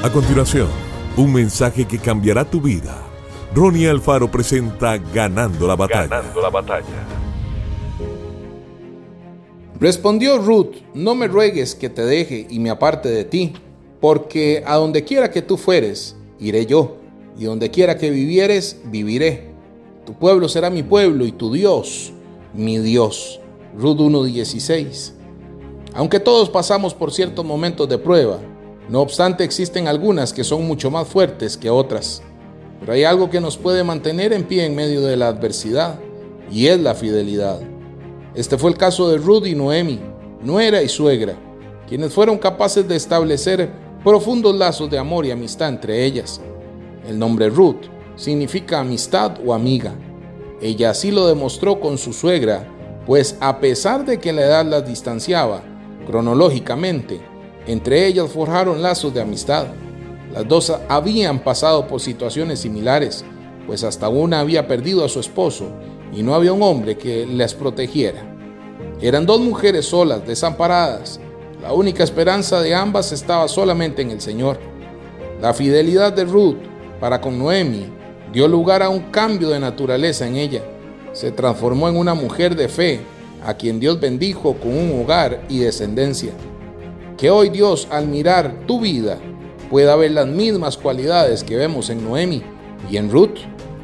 A continuación, un mensaje que cambiará tu vida. Ronnie Alfaro presenta Ganando la batalla. Ganando la batalla. Respondió Ruth, no me ruegues que te deje y me aparte de ti, porque a donde quiera que tú fueres, iré yo, y donde quiera que vivieres, viviré. Tu pueblo será mi pueblo y tu Dios, mi Dios. Ruth 1.16. Aunque todos pasamos por ciertos momentos de prueba, no obstante, existen algunas que son mucho más fuertes que otras. Pero hay algo que nos puede mantener en pie en medio de la adversidad, y es la fidelidad. Este fue el caso de Ruth y Noemi, nuera y suegra, quienes fueron capaces de establecer profundos lazos de amor y amistad entre ellas. El nombre Ruth significa amistad o amiga. Ella así lo demostró con su suegra, pues a pesar de que la edad las distanciaba cronológicamente, entre ellas forjaron lazos de amistad. Las dos habían pasado por situaciones similares, pues hasta una había perdido a su esposo y no había un hombre que les protegiera. Eran dos mujeres solas, desamparadas. La única esperanza de ambas estaba solamente en el Señor. La fidelidad de Ruth para con Noemi dio lugar a un cambio de naturaleza en ella. Se transformó en una mujer de fe, a quien Dios bendijo con un hogar y descendencia. Que hoy Dios al mirar tu vida pueda ver las mismas cualidades que vemos en Noemi y en Ruth.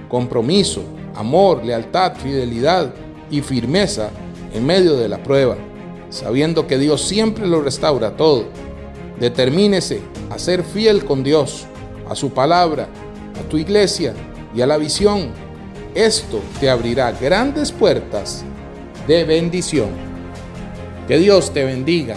Compromiso, amor, lealtad, fidelidad y firmeza en medio de la prueba, sabiendo que Dios siempre lo restaura todo. Determínese a ser fiel con Dios, a su palabra, a tu iglesia y a la visión. Esto te abrirá grandes puertas de bendición. Que Dios te bendiga